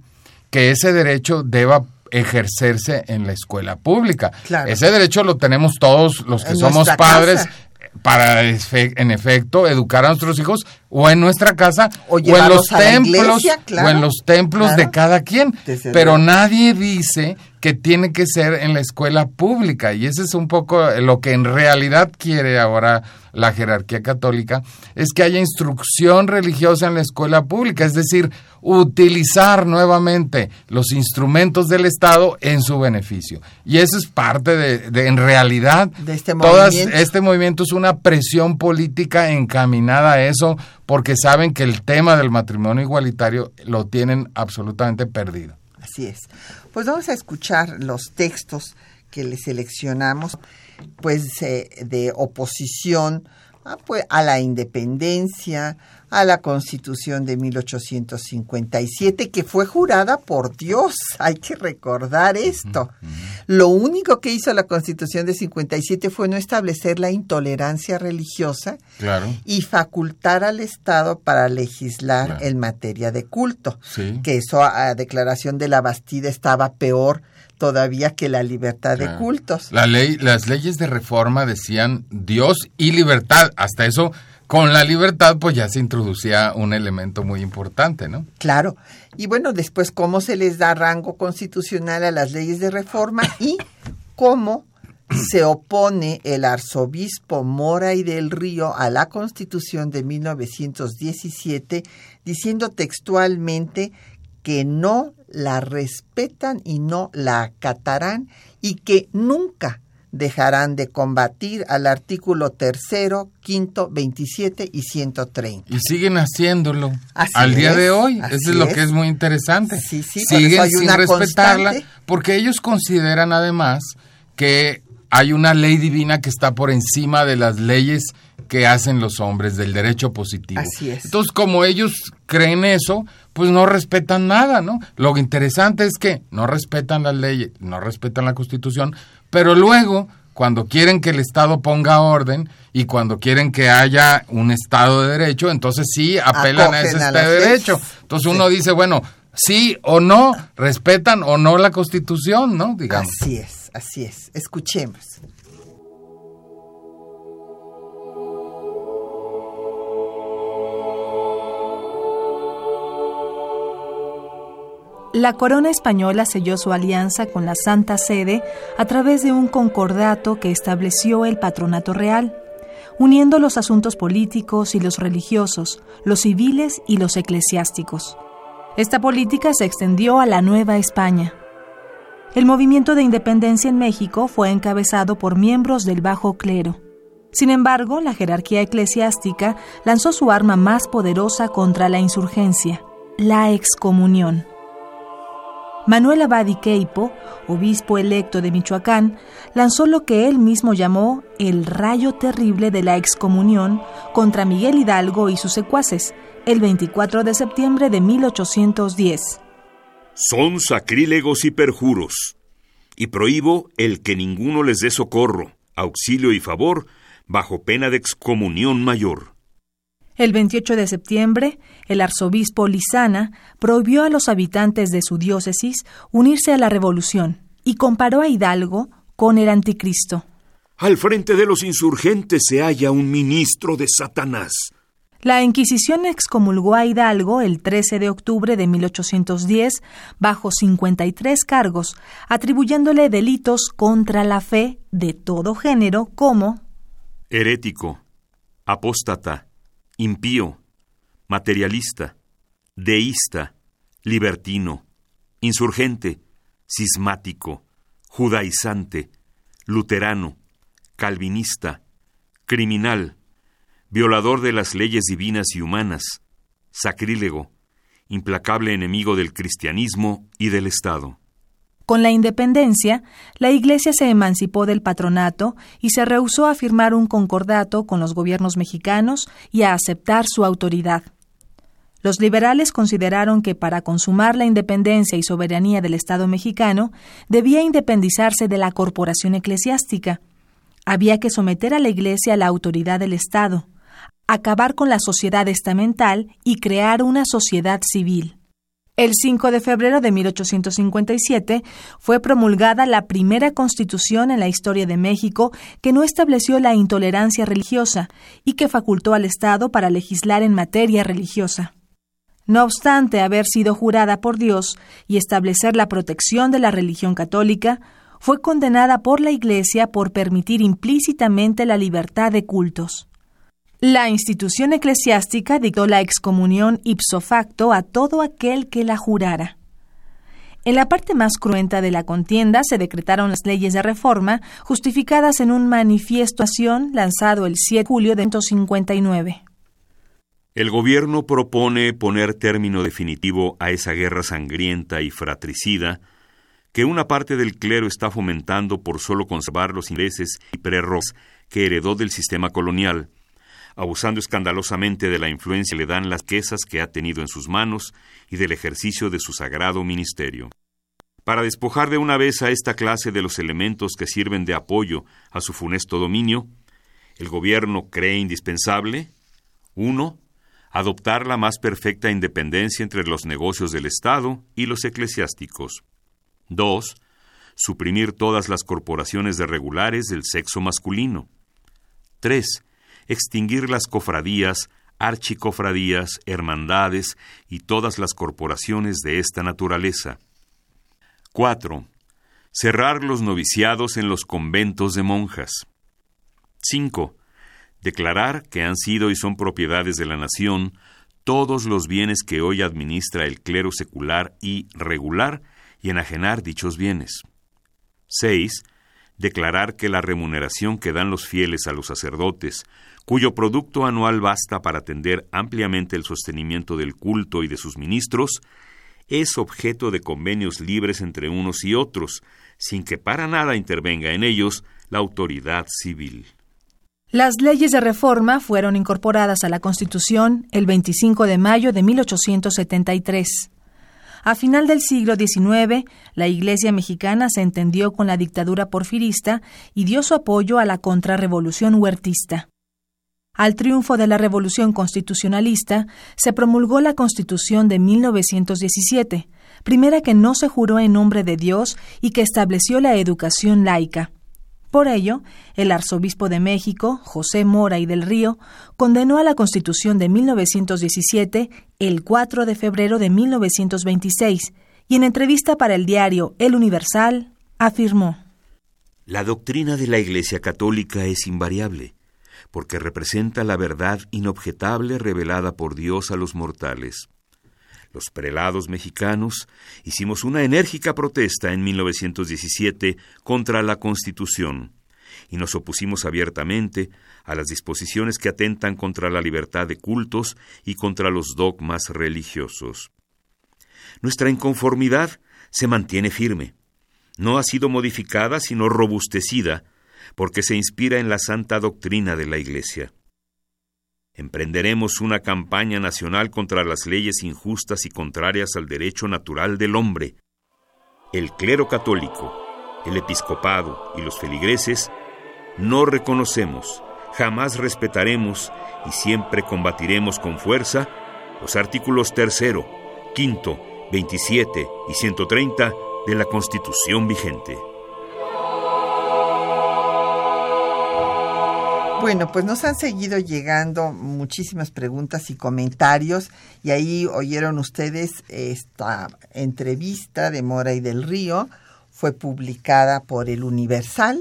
que ese derecho deba ejercerse en la escuela pública. Claro. Ese derecho lo tenemos todos los que en somos padres casa. para, en efecto, educar a nuestros hijos o en nuestra casa o, o en los templos iglesia, claro. o en los templos claro. de cada quien. Desde Pero nadie dice que tiene que ser en la escuela pública y ese es un poco lo que en realidad quiere ahora la jerarquía católica, es que haya instrucción religiosa en la escuela pública, es decir, utilizar nuevamente los instrumentos del Estado en su beneficio. Y eso es parte de, de en realidad, de este, todas, movimiento. este movimiento es una presión política encaminada a eso, porque saben que el tema del matrimonio igualitario lo tienen absolutamente perdido. Así es. Pues vamos a escuchar los textos que le seleccionamos, pues eh, de oposición a, pues, a la independencia, a la Constitución de 1857, que fue jurada por Dios. Hay que recordar esto. Lo único que hizo la Constitución de 57 fue no establecer la intolerancia religiosa claro. y facultar al Estado para legislar claro. en materia de culto. Sí. Que eso a declaración de la Bastida estaba peor todavía que la libertad claro. de cultos. La ley, las leyes de reforma decían Dios y libertad. Hasta eso con la libertad pues ya se introducía un elemento muy importante, ¿no? Claro. Y bueno, después cómo se les da rango constitucional a las leyes de reforma y cómo se opone el arzobispo Mora y del Río a la Constitución de 1917, diciendo textualmente que no la respetan y no la acatarán y que nunca dejarán de combatir al artículo tercero, quinto, 27 y 130. Y siguen haciéndolo al día de hoy. Eso es lo que es muy interesante. Sí, sí, siguen sin respetarla porque ellos consideran además que hay una ley divina que está por encima de las leyes que hacen los hombres del derecho positivo. Así es. Entonces, como ellos creen eso, pues no respetan nada, ¿no? Lo interesante es que no respetan las leyes, no respetan la Constitución, pero luego, cuando quieren que el Estado ponga orden y cuando quieren que haya un Estado de Derecho, entonces sí apelan a ese Estado de Derecho. Entonces uno dice, bueno, sí o no, respetan o no la Constitución, ¿no? Digamos. Así es, así es. Escuchemos. La corona española selló su alianza con la Santa Sede a través de un concordato que estableció el patronato real, uniendo los asuntos políticos y los religiosos, los civiles y los eclesiásticos. Esta política se extendió a la Nueva España. El movimiento de independencia en México fue encabezado por miembros del bajo clero. Sin embargo, la jerarquía eclesiástica lanzó su arma más poderosa contra la insurgencia, la excomunión. Manuel Abadi Queipo, obispo electo de Michoacán, lanzó lo que él mismo llamó el rayo terrible de la excomunión contra Miguel Hidalgo y sus secuaces, el 24 de septiembre de 1810. Son sacrílegos y perjuros, y prohíbo el que ninguno les dé socorro, auxilio y favor, bajo pena de excomunión mayor. El 28 de septiembre, el arzobispo Lizana prohibió a los habitantes de su diócesis unirse a la revolución y comparó a Hidalgo con el anticristo. Al frente de los insurgentes se halla un ministro de Satanás. La Inquisición excomulgó a Hidalgo el 13 de octubre de 1810 bajo 53 cargos, atribuyéndole delitos contra la fe de todo género como herético, apóstata, impío, materialista, deísta, libertino, insurgente, cismático, judaizante, luterano, calvinista, criminal, violador de las leyes divinas y humanas, sacrílego, implacable enemigo del cristianismo y del Estado. Con la independencia, la Iglesia se emancipó del patronato y se rehusó a firmar un concordato con los gobiernos mexicanos y a aceptar su autoridad. Los liberales consideraron que para consumar la independencia y soberanía del Estado mexicano debía independizarse de la corporación eclesiástica. Había que someter a la Iglesia a la autoridad del Estado, acabar con la sociedad estamental y crear una sociedad civil. El 5 de febrero de 1857 fue promulgada la primera constitución en la historia de México que no estableció la intolerancia religiosa y que facultó al Estado para legislar en materia religiosa. No obstante haber sido jurada por Dios y establecer la protección de la religión católica, fue condenada por la Iglesia por permitir implícitamente la libertad de cultos. La institución eclesiástica dictó la excomunión ipso facto a todo aquel que la jurara. En la parte más cruenta de la contienda se decretaron las leyes de reforma, justificadas en un manifiesto lanzado el 7 de julio de 1959. El gobierno propone poner término definitivo a esa guerra sangrienta y fratricida que una parte del clero está fomentando por solo conservar los intereses y prerrogos que heredó del sistema colonial abusando escandalosamente de la influencia que le dan las quesas que ha tenido en sus manos y del ejercicio de su sagrado ministerio. Para despojar de una vez a esta clase de los elementos que sirven de apoyo a su funesto dominio, el gobierno cree indispensable 1. Adoptar la más perfecta independencia entre los negocios del Estado y los eclesiásticos. 2. Suprimir todas las corporaciones de regulares del sexo masculino. 3 extinguir las cofradías, archicofradías, hermandades y todas las corporaciones de esta naturaleza. 4. Cerrar los noviciados en los conventos de monjas. 5. Declarar que han sido y son propiedades de la nación todos los bienes que hoy administra el clero secular y regular y enajenar dichos bienes. 6. Declarar que la remuneración que dan los fieles a los sacerdotes, cuyo producto anual basta para atender ampliamente el sostenimiento del culto y de sus ministros, es objeto de convenios libres entre unos y otros, sin que para nada intervenga en ellos la autoridad civil. Las leyes de reforma fueron incorporadas a la Constitución el 25 de mayo de 1873. A final del siglo XIX, la Iglesia mexicana se entendió con la dictadura porfirista y dio su apoyo a la contrarrevolución huertista. Al triunfo de la Revolución Constitucionalista, se promulgó la Constitución de 1917, primera que no se juró en nombre de Dios y que estableció la educación laica. Por ello, el arzobispo de México, José Mora y del Río, condenó a la Constitución de 1917 el 4 de febrero de 1926 y en entrevista para el diario El Universal afirmó La doctrina de la Iglesia Católica es invariable, porque representa la verdad inobjetable revelada por Dios a los mortales. Los prelados mexicanos hicimos una enérgica protesta en 1917 contra la Constitución y nos opusimos abiertamente a las disposiciones que atentan contra la libertad de cultos y contra los dogmas religiosos. Nuestra inconformidad se mantiene firme. No ha sido modificada, sino robustecida, porque se inspira en la santa doctrina de la Iglesia. Emprenderemos una campaña nacional contra las leyes injustas y contrarias al derecho natural del hombre. El clero católico, el episcopado y los feligreses no reconocemos, jamás respetaremos y siempre combatiremos con fuerza los artículos tercero, quinto, 27 y 130 de la Constitución vigente. Bueno, pues nos han seguido llegando muchísimas preguntas y comentarios y ahí oyeron ustedes esta entrevista de Mora y del Río, fue publicada por el Universal.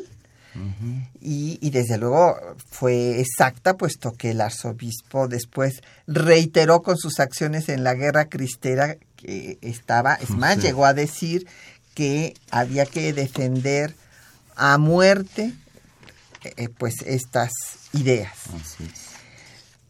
Y, y, desde luego fue exacta, puesto que el arzobispo después reiteró con sus acciones en la guerra cristera que estaba, es más, llegó a decir que había que defender a muerte eh, pues estas ideas.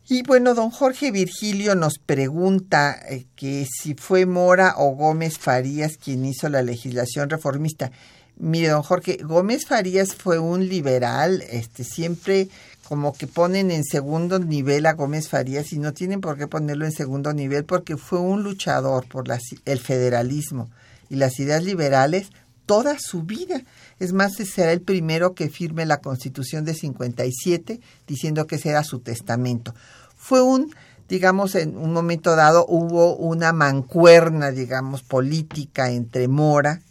Y bueno, don Jorge Virgilio nos pregunta eh, que si fue Mora o Gómez Farías quien hizo la legislación reformista. Mire, don Jorge, Gómez Farías fue un liberal, este siempre como que ponen en segundo nivel a Gómez Farías y no tienen por qué ponerlo en segundo nivel porque fue un luchador por el federalismo y las ideas liberales toda su vida. Es más, será el primero que firme la Constitución de 57 diciendo que ese era su testamento. Fue un, digamos, en un momento dado hubo una mancuerna, digamos, política entre Mora,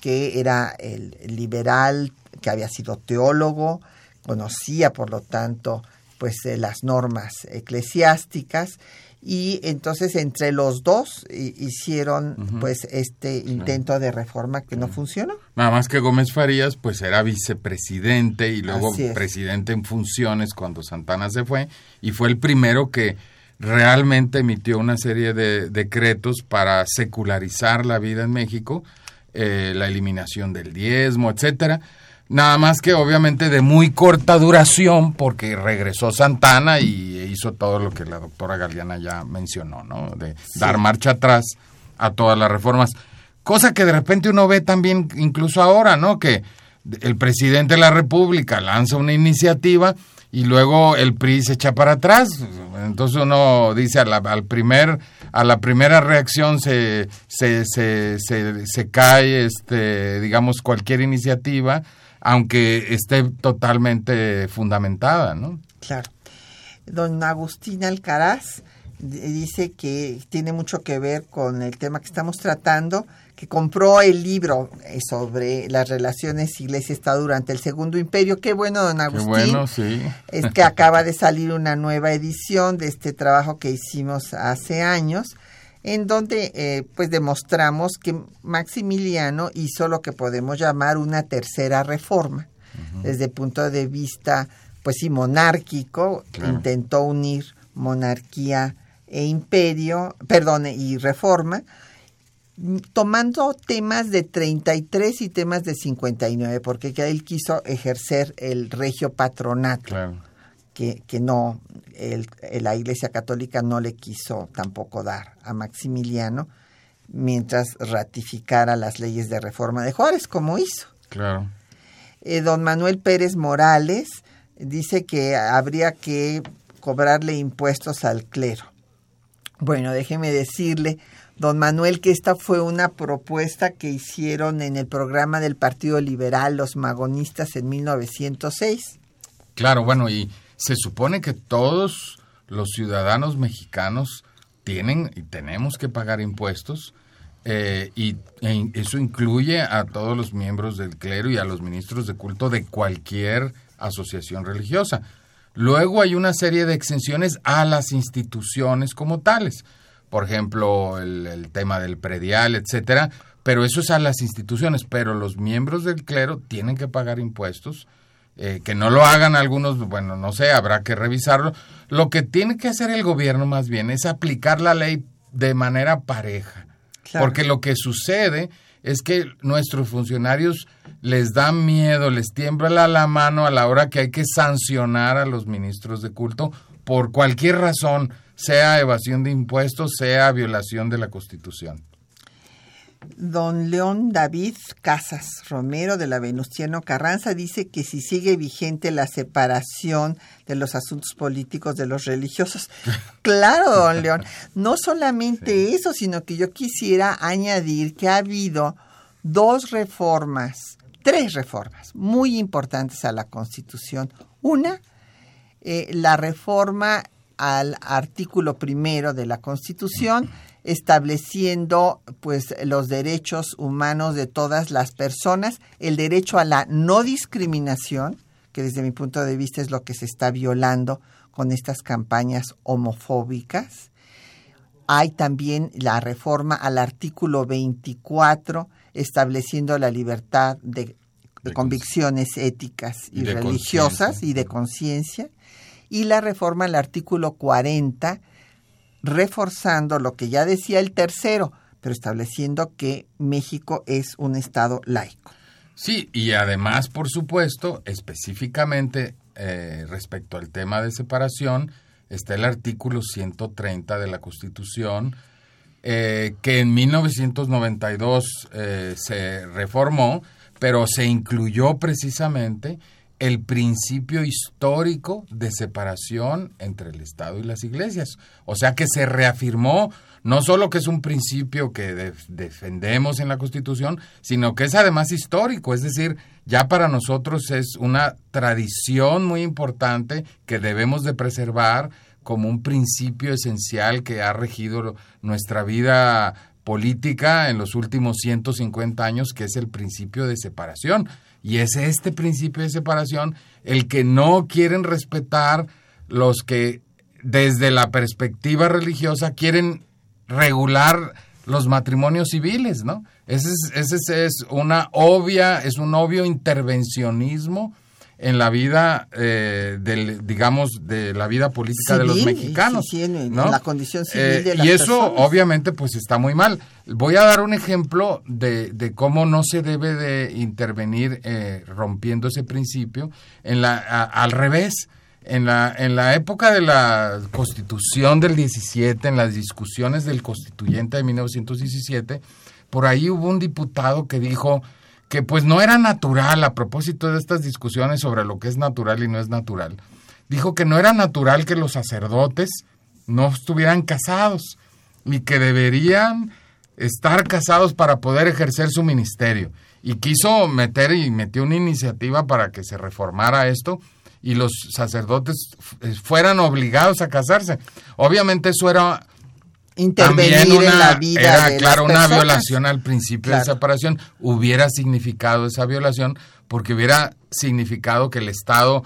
que era el liberal, que había sido teólogo, conocía, por lo tanto, pues eh, las normas eclesiásticas y entonces entre los dos hicieron pues este intento de reforma que no funcionó. Nada más que Gómez Farías pues era vicepresidente y luego presidente en funciones cuando Santana se fue y fue el primero que realmente emitió una serie de decretos para secularizar la vida en México, eh, la eliminación del diezmo, etcétera Nada más que obviamente de muy corta duración porque regresó Santana y hizo todo lo que la doctora Galeana ya mencionó, ¿no? De dar marcha atrás a todas las reformas. Cosa que de repente uno ve también incluso ahora, ¿no? Que el presidente de la República lanza una iniciativa y luego el PRI se echa para atrás. Entonces uno dice a la, al primer, a la primera reacción se, se, se, se, cae, este, digamos, cualquier iniciativa aunque esté totalmente fundamentada, ¿no? Claro. Don Agustín Alcaraz dice que tiene mucho que ver con el tema que estamos tratando, que compró el libro eh, sobre las relaciones Iglesia-Estado durante el Segundo Imperio. Qué bueno, don Agustín. Qué bueno, sí. Es que acaba de salir una nueva edición de este trabajo que hicimos hace años en donde eh, pues demostramos que Maximiliano hizo lo que podemos llamar una tercera reforma, desde el punto de vista pues sí monárquico, intentó unir monarquía e imperio, perdón, y reforma, tomando temas de 33 y temas de 59, porque él quiso ejercer el regio patronato, que, que no, el, la Iglesia Católica no le quiso tampoco dar a Maximiliano, mientras ratificara las leyes de reforma de Juárez, como hizo. Claro. Eh, don Manuel Pérez Morales dice que habría que cobrarle impuestos al clero. Bueno, déjeme decirle don Manuel, que esta fue una propuesta que hicieron en el programa del Partido Liberal los magonistas en 1906. Claro, bueno, y se supone que todos los ciudadanos mexicanos tienen y tenemos que pagar impuestos eh, y e eso incluye a todos los miembros del clero y a los ministros de culto de cualquier asociación religiosa. Luego hay una serie de exenciones a las instituciones como tales por ejemplo, el, tema del predial, etcétera, pero eso es a las instituciones, pero los miembros del clero tienen que pagar impuestos, eh, que no lo hagan algunos, bueno, no sé, habrá que revisarlo. Lo que tiene que hacer el gobierno más bien es aplicar la ley de manera pareja, porque lo que sucede es que nuestros funcionarios les dan miedo, les tiembla la mano a la hora que hay que sancionar a los ministros de culto por cualquier razón sea evasión de impuestos, sea violación de la Constitución. Don León David Casas Romero de la Venustiano Carranza dice que si sigue vigente la separación de los asuntos políticos de los religiosos. Claro, don León, no solamente eso, sino que yo quisiera añadir que ha habido dos reformas, tres reformas muy importantes a la Constitución. Una, eh, la reforma al artículo primero de la Constitución, estableciendo pues los derechos humanos de todas las personas, el derecho a la no discriminación, que desde mi punto de vista es lo que se está violando con estas campañas homofóbicas. Hay también la reforma al artículo 24, estableciendo la libertad de, convicciones éticas y religiosas y de conciencia y la reforma al artículo 40, reforzando lo que ya decía el tercero, pero estableciendo que México es un Estado laico. Sí, y además, por supuesto, específicamente eh, respecto al tema de separación, está el artículo 130 de la Constitución, eh, que en 1992 eh, se reformó, pero se incluyó precisamente el principio histórico de separación entre el Estado y las iglesias. O sea que se reafirmó no solo que es un principio que defendemos en la Constitución, sino que es además histórico, es decir, ya para nosotros es una tradición muy importante que debemos de preservar como un principio esencial que ha regido nuestra vida política en los últimos 150 años, que es el principio de separación. Y es este principio de separación el que no quieren respetar los que desde la perspectiva religiosa quieren regular los matrimonios civiles, ¿no? Ese es, es una obvia, es un obvio intervencionismo en la vida, eh, del, digamos, de la vida política de los mexicanos. ¿no? la condición civil eh, de Y eso obviamente pues está muy mal. Voy a dar un ejemplo de, de cómo no se debe de intervenir eh, rompiendo ese principio en la, al revés. En la, en la época de la constitución del 17, en las discusiones del constituyente de 1917, por ahí hubo un diputado que dijo, que pues no era natural a propósito de estas discusiones sobre lo que es natural y no es natural. Dijo que no era natural que los sacerdotes no estuvieran casados y que deberían estar casados para poder ejercer su ministerio. Y quiso meter y metió una iniciativa para que se reformara esto y los sacerdotes fueran obligados a casarse. Obviamente eso era intervenir una, en la vida era, claro, una violación al principio de separación. Hubiera significado esa violación porque hubiera significado que el Estado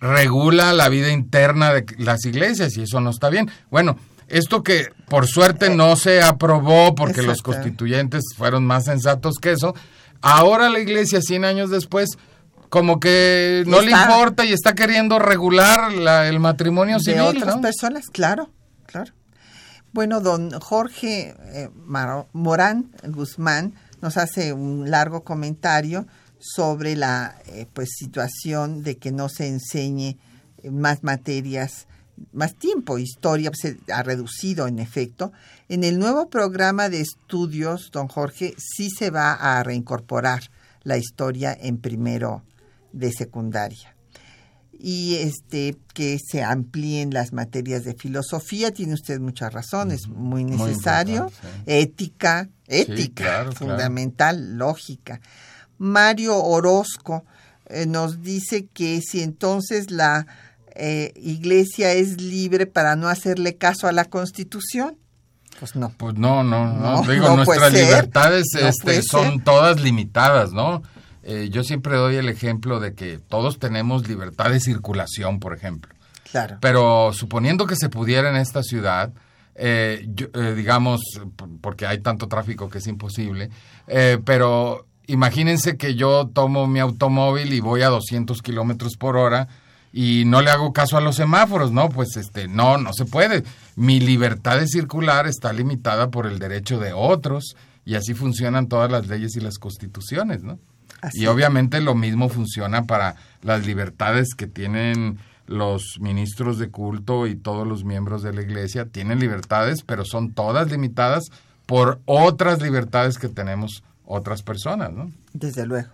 regula la vida interna de las iglesias y eso no está bien. Bueno, esto que por suerte no se aprobó porque los constituyentes fueron más sensatos que eso, ahora la iglesia 100 años después como que no le importa y está queriendo regular la- el matrimonio de civil, otras ¿no? personas, claro, claro. Bueno, don Jorge eh, Morán Guzmán nos hace un largo comentario sobre la eh, pues situación de que no se enseñe más materias, más tiempo, historia pues, se ha reducido en efecto. En el nuevo programa de estudios, don Jorge, sí se va a reincorporar la historia en primero de secundaria y este que se amplíen las materias de filosofía tiene usted mucha razón es muy necesario sí. ética ética claro. fundamental lógica Mario Orozco eh, nos dice que si entonces la eh, iglesia es libre para no hacerle caso a la constitución pues no Pues no, no, no. No, Digo, no nuestras libertades este, son todas limitadas, ¿no? Eh, yo siempre doy el ejemplo de que todos tenemos libertad de circulación, por ejemplo. claro Pero suponiendo que se pudiera en esta ciudad, eh, yo- eh, digamos, porque hay tanto tráfico que es imposible, eh, pero imagínense que yo tomo mi automóvil y voy a 200 kilómetros por hora y no le hago caso a los semáforos, ¿no? Pues este, no, no se puede. Mi libertad de circular está limitada por el derecho de otros y así funcionan todas las leyes y las constituciones, ¿no? Así Y obviamente lo mismo funciona para las libertades que tienen los ministros de culto y todos los miembros de la iglesia. Tienen libertades, pero son todas limitadas por otras libertades que tenemos otras personas, ¿no? Desde luego.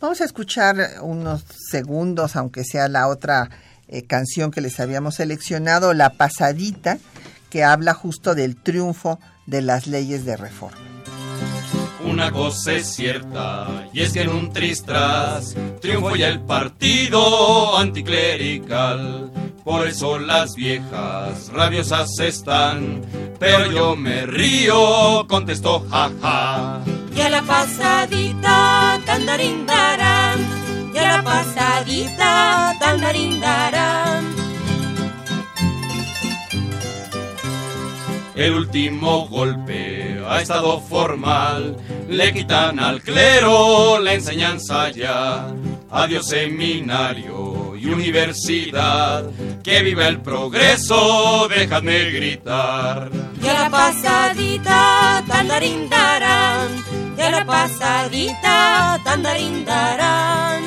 Vamos a escuchar unos segundos, aunque sea la otra eh, canción que les habíamos seleccionado, La Pasadita, que habla justo del triunfo de las leyes de reforma. Una cosa es cierta, y es que en un tristras triunfó ya el partido anticlerical. Por eso las viejas rabiosas están, pero yo me río, contestó jaja. Y a la pasadita, tandarindarán. Y a la pasadita, tandarindarán. El último golpe ha estado formal, le quitan al clero la enseñanza ya. Adiós seminario y universidad, que viva el progreso, déjame gritar. Y a la pasadita, tandarindarán. Y a la pasadita, tandarindarán.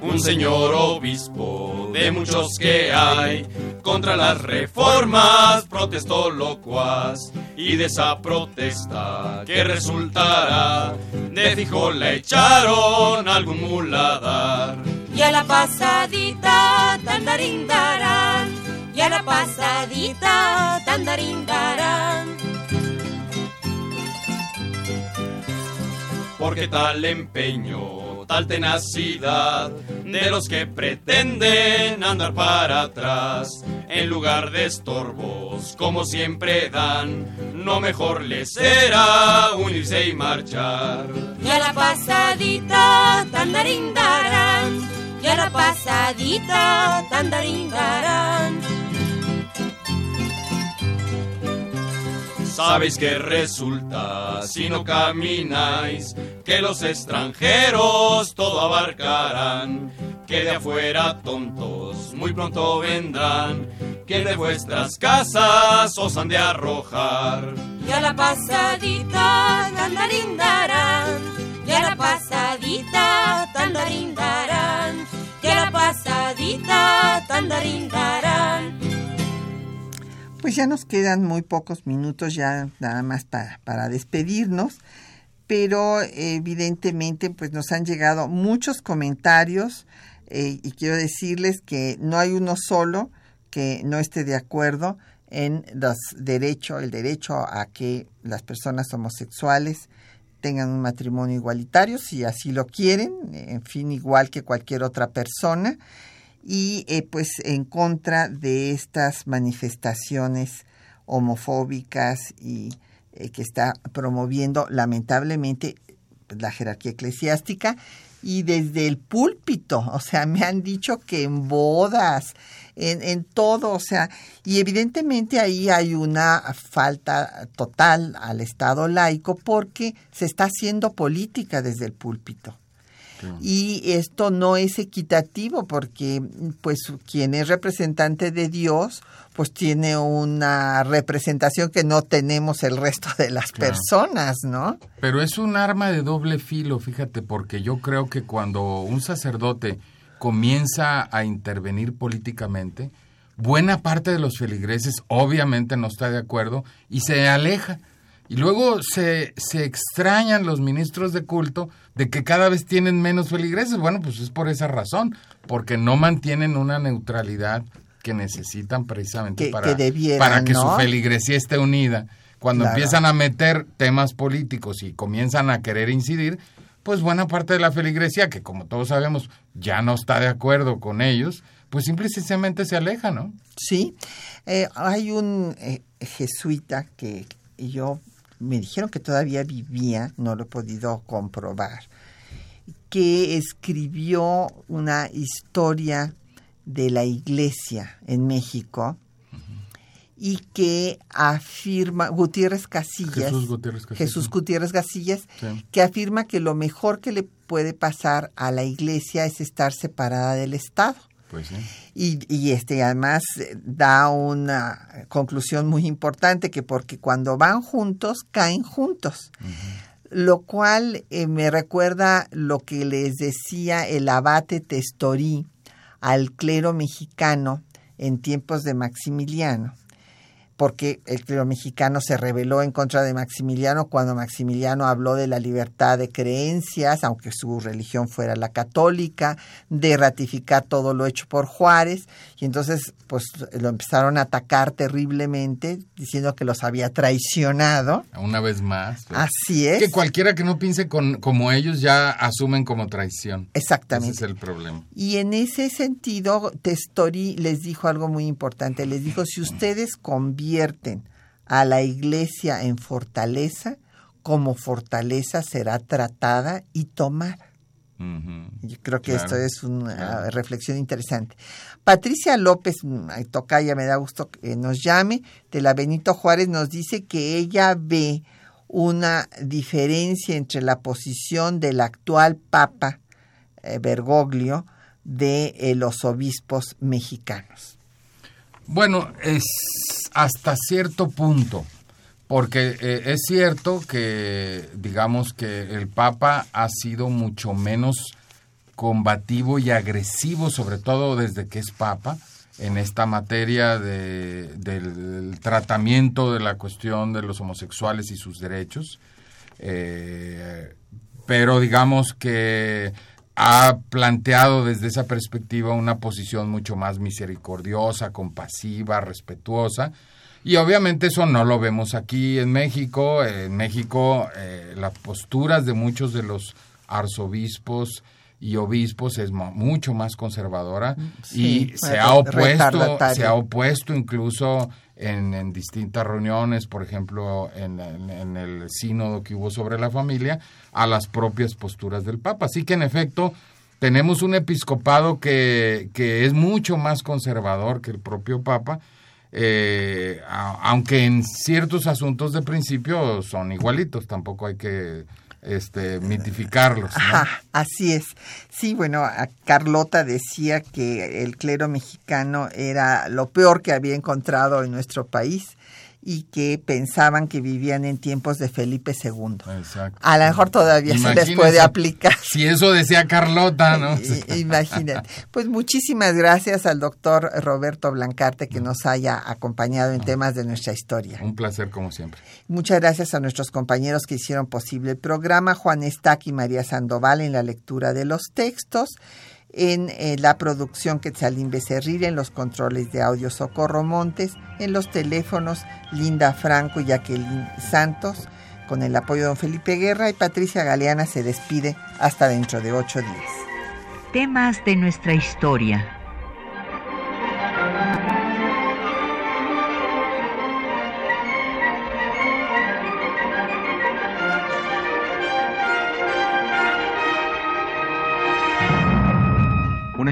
Un señor obispo de muchos que hay, contra las reformas protestó locuaz. Y de esa protesta que resultará, de fijo le echaron algún muladar. Y a la pasadita, tandarindarán. Y a la pasadita, tandarindarán. Porque tal empeño, tal tenacidad de los que pretenden andar para atrás, en lugar de estorbos, como siempre dan, no mejor les será unirse y marchar. Y a la pasadita, tandarindarán. Y a la pasadita, tandarindarán. Sabéis que resulta, si no camináis, que los extranjeros todo abarcarán, que de afuera tontos muy pronto vendrán, que de vuestras casas os han de arrojar. Y a la pasadita, tandarindarán. Y a la pasadita, tandarindarán. Y a la pasadita, tandarindarán. Pues ya nos quedan muy pocos minutos ya nada más para, para despedirnos, pero evidentemente pues nos han llegado muchos comentarios eh, y quiero decirles que no hay uno solo que no esté de acuerdo en los derecho, el derecho a que las personas homosexuales tengan un matrimonio igualitario si así lo quieren, en fin, igual que cualquier otra persona y eh, pues en contra de estas manifestaciones homofóbicas y eh, que está promoviendo lamentablemente la jerarquía eclesiástica y desde el púlpito, o sea, me han dicho que en bodas, en, en todo, o sea, y evidentemente ahí hay una falta total al Estado laico porque se está haciendo política desde el púlpito. Y esto no es equitativo porque pues quien es representante de Dios pues tiene una representación que no tenemos el resto de las personas, ¿no? Pero es un arma de doble filo, fíjate, porque yo creo que cuando un sacerdote comienza a intervenir políticamente, buena parte de los feligreses obviamente no está de acuerdo y se aleja. Y luego se, se extrañan los ministros de culto de que cada vez tienen menos feligreses. Bueno, pues es por esa razón, porque no mantienen una neutralidad que necesitan precisamente para, para que su feligresía esté unida. Cuando empiezan a meter temas políticos y comienzan a querer incidir, pues buena parte de la feligresía, que como todos sabemos ya no está de acuerdo con ellos, pues simple y sencillamente se aleja, ¿no? Sí, eh, hay un eh, jesuita que yo me dijeron que todavía vivía, no lo he podido comprobar, que escribió una historia de la iglesia en México y que afirma Gutiérrez Casillas, Jesús Gutiérrez Casillas, que afirma que lo mejor que le puede pasar a la iglesia es estar separada del Estado. Pues y, y, este además da una conclusión muy importante que porque cuando van juntos caen juntos. Lo cual eh, me recuerda lo que les decía el abate Testorí al clero mexicano en tiempos de Maximiliano porque el clero mexicano se rebeló en contra de Maximiliano cuando Maximiliano habló de la libertad de creencias, aunque su religión fuera la católica, de ratificar todo lo hecho por Juárez, y entonces pues lo empezaron a atacar terriblemente, diciendo que los había traicionado. Una vez más. Pues. Así es. Que cualquiera que no piense con, como ellos ya asumen como traición. Exactamente. Ese es el problema. Y en ese sentido, Testori les dijo algo muy importante, les dijo, si ustedes convienen convierten a la iglesia en fortaleza, como fortaleza será tratada y tomada. Yo creo que esto es una reflexión interesante. Patricia López, mm, tocaya, me da gusto que nos llame, de la Benito Juárez, nos dice que ella ve una diferencia entre la posición del actual Papa eh, Bergoglio de eh, los obispos mexicanos. Bueno, es hasta cierto punto, porque eh, es cierto que, digamos que el Papa ha sido mucho menos combativo y agresivo, sobre todo desde que es Papa, en esta materia de, del tratamiento de la cuestión de los homosexuales y sus derechos. Eh, pero digamos que ha planteado desde esa perspectiva una posición mucho más misericordiosa, compasiva, respetuosa. Y obviamente eso no lo vemos aquí en México. En México eh, las posturas de muchos de los arzobispos y obispos es mucho más conservadora mm, y se ha opuesto se ha opuesto incluso en, distintas reuniones, por ejemplo, en, el sínodo que hubo sobre la familia, a las propias posturas del Papa. Así que, en efecto, tenemos un episcopado que, que es mucho más conservador que el propio Papa, eh, aunque en ciertos asuntos de principio son igualitos, tampoco hay que este, mitificarlos. así es. Sí, bueno, Carlota decía que el clero mexicano era lo peor que había encontrado en nuestro país y que pensaban que vivían en tiempos de Felipe II. Exacto. A lo mejor todavía se les puede aplicar. Si eso decía Carlota, ¿no? Imagínate. Pues muchísimas gracias al doctor Roberto Blancarte que nos haya acompañado en temas de nuestra historia. Un placer como siempre. Muchas gracias a nuestros compañeros que hicieron posible el programa, Juan Estac y María Sandoval en la lectura de los textos en eh, la producción Quetzalín Becerril, en los controles de audio Socorro Montes, en los teléfonos Linda Franco y Jacqueline Santos, con el apoyo de don Felipe Guerra y Patricia Galeana se despide hasta dentro de ocho días. Temas de nuestra historia